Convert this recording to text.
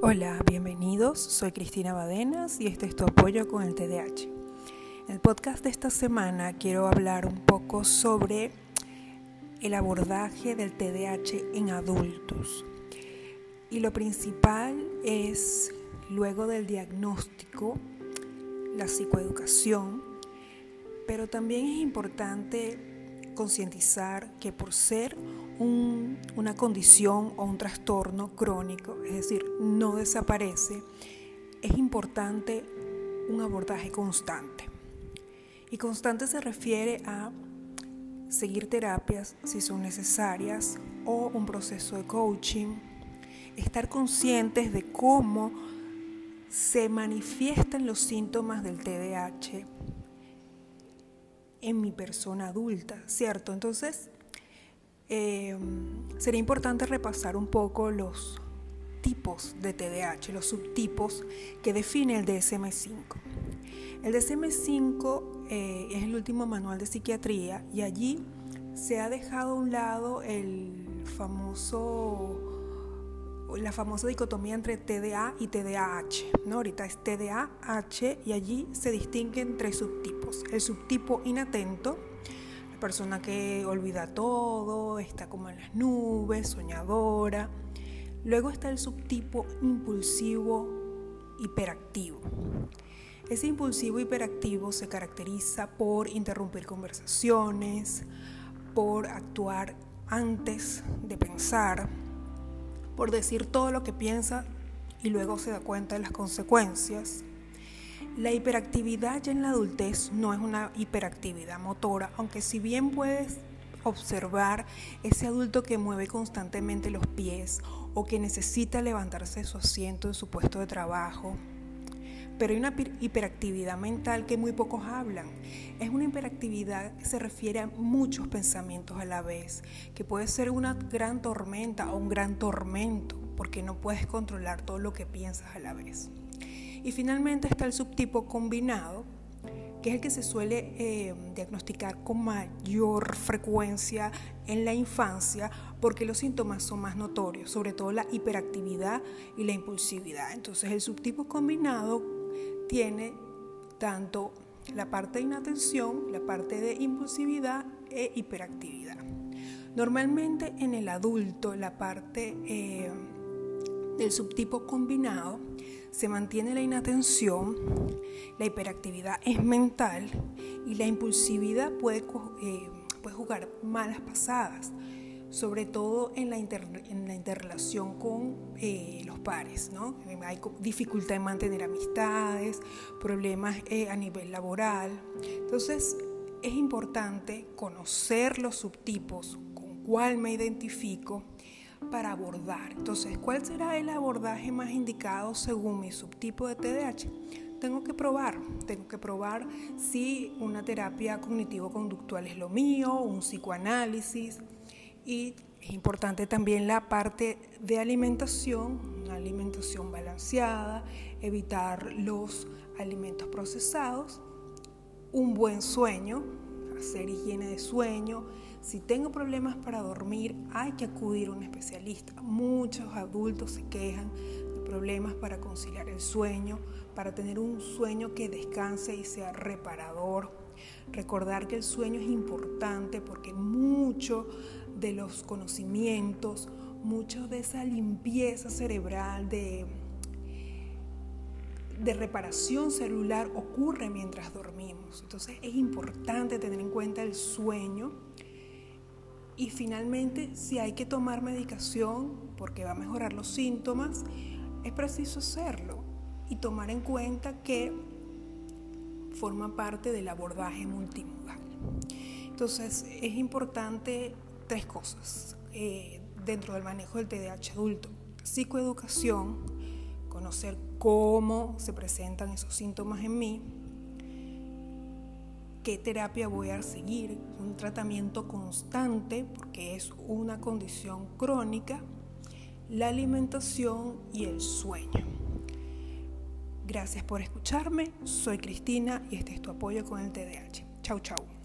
Hola, bienvenidos. Soy Cristina Badenas y este es tu apoyo con el TDAH. En el podcast de esta semana quiero hablar un poco sobre el abordaje del TDAH en adultos. Y lo principal es, luego del diagnóstico, la psicoeducación, pero también es importante concientizar que por ser una condición o un trastorno crónico, es decir, no desaparece, es importante un abordaje constante. Y constante se refiere a seguir terapias si son necesarias o un proceso de coaching, estar conscientes de cómo se manifiestan los síntomas del TDAH en mi persona adulta, ¿cierto? Entonces, eh, sería importante repasar un poco los tipos de TDAH, los subtipos que define el DSM-5. El DSM-5 eh, es el último manual de psiquiatría y allí se ha dejado a un lado el famoso la famosa dicotomía entre TDA y TDAH. ¿no? Ahorita es TDAH y allí se distinguen tres subtipos. El subtipo inatento, la persona que olvida todo, está como en las nubes, soñadora. Luego está el subtipo impulsivo hiperactivo. Ese impulsivo hiperactivo se caracteriza por interrumpir conversaciones, por actuar antes de pensar, por decir todo lo que piensa y luego se da cuenta de las consecuencias. La hiperactividad ya en la adultez no es una hiperactividad motora, aunque si bien puedes observar ese adulto que mueve constantemente los pies o que necesita levantarse de su asiento en su puesto de trabajo, pero hay una hiperactividad mental que muy pocos hablan. Es una hiperactividad que se refiere a muchos pensamientos a la vez, que puede ser una gran tormenta o un gran tormento, porque no puedes controlar todo lo que piensas a la vez. Y finalmente está el subtipo combinado, que es el que se suele eh, diagnosticar con mayor frecuencia en la infancia porque los síntomas son más notorios, sobre todo la hiperactividad y la impulsividad. Entonces el subtipo combinado tiene tanto la parte de inatención, la parte de impulsividad e hiperactividad. Normalmente en el adulto la parte eh, del subtipo combinado se mantiene la inatención, la hiperactividad es mental y la impulsividad puede, eh, puede jugar malas pasadas, sobre todo en la, interrelación con eh, los pares. ¿no? Hay dificultad en mantener amistades, problemas eh, a nivel laboral. Entonces, es importante conocer los subtipos con cuál me identifico para abordar. Entonces, ¿cuál será el abordaje más indicado según mi subtipo de TDAH? Tengo que probar, tengo que probar si una terapia cognitivo-conductual es lo mío, un psicoanálisis y es importante también la parte de alimentación, una alimentación balanceada, evitar los alimentos procesados, un buen sueño, hacer higiene de sueño, si tengo problemas para dormir, hay que acudir a un especialista. Muchos adultos se quejan de problemas para conciliar el sueño, para tener un sueño que descanse y sea reparador. Recordar que el sueño es importante porque mucho de los conocimientos, mucho de esa limpieza cerebral, de, de reparación celular ocurre mientras dormimos. Entonces es importante tener en cuenta el sueño y finalmente, si hay que tomar medicación porque va a mejorar los síntomas, es preciso hacerlo y tomar en cuenta que forma parte del abordaje multimodal. Entonces, es importante tres cosas eh, dentro del manejo del TDAH adulto. Psicoeducación, conocer cómo se presentan esos síntomas en mí, qué terapia voy a seguir, un tratamiento constante porque es una condición crónica, la alimentación y el sueño. Gracias por escucharme, soy Cristina y este es tu apoyo con el TDAH. Chau, chau.